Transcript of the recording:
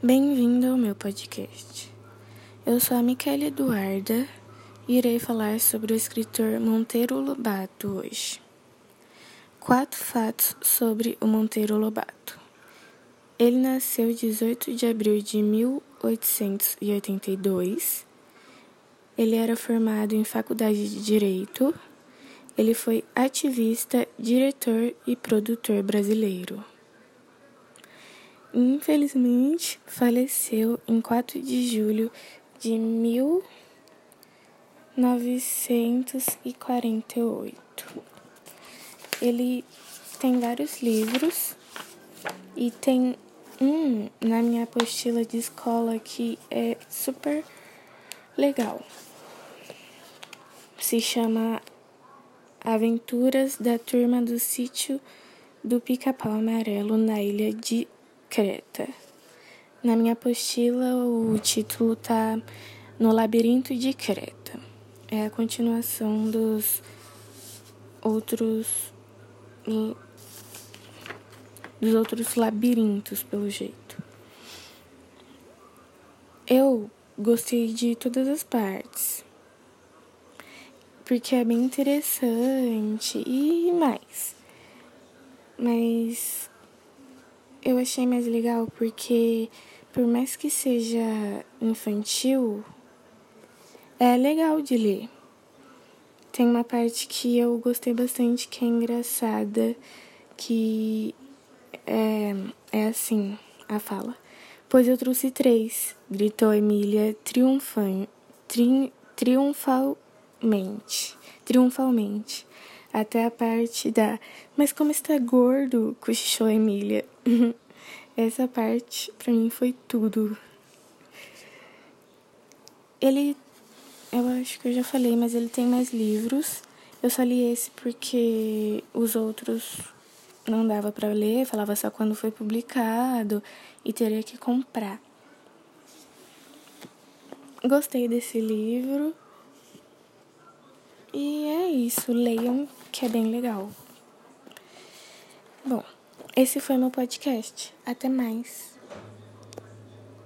Bem-vindo ao meu podcast. Eu sou a Micaela Eduarda e irei falar sobre o escritor Monteiro Lobato hoje. Quatro fatos sobre o Monteiro Lobato. Ele nasceu 18 de abril de 1882. Ele era formado em faculdade de Direito. Ele foi ativista, diretor e produtor brasileiro. Infelizmente, faleceu em 4 de julho de 1948. Ele tem vários livros e tem um na minha apostila de escola que é super legal. Se chama Aventuras da Turma do Sítio do Pica-Pau Amarelo na Ilha de Creta. Na minha apostila, o título tá No Labirinto de Creta. É a continuação dos outros dos outros labirintos, pelo jeito. Eu gostei de todas as partes. Porque é bem interessante e mais. Mas eu achei mais legal porque, por mais que seja infantil, é legal de ler. Tem uma parte que eu gostei bastante que é engraçada, que é, é assim a fala. Pois eu trouxe três, gritou Emília triunfan, tri, triunfalmente. Triunfalmente até a parte da Mas como está gordo? cochichou Emília. Essa parte para mim foi tudo. Ele eu acho que eu já falei, mas ele tem mais livros. Eu só li esse porque os outros não dava para ler, falava só quando foi publicado e teria que comprar. Gostei desse livro. E é isso, leiam que é bem legal. Bom, esse foi meu podcast. Até mais.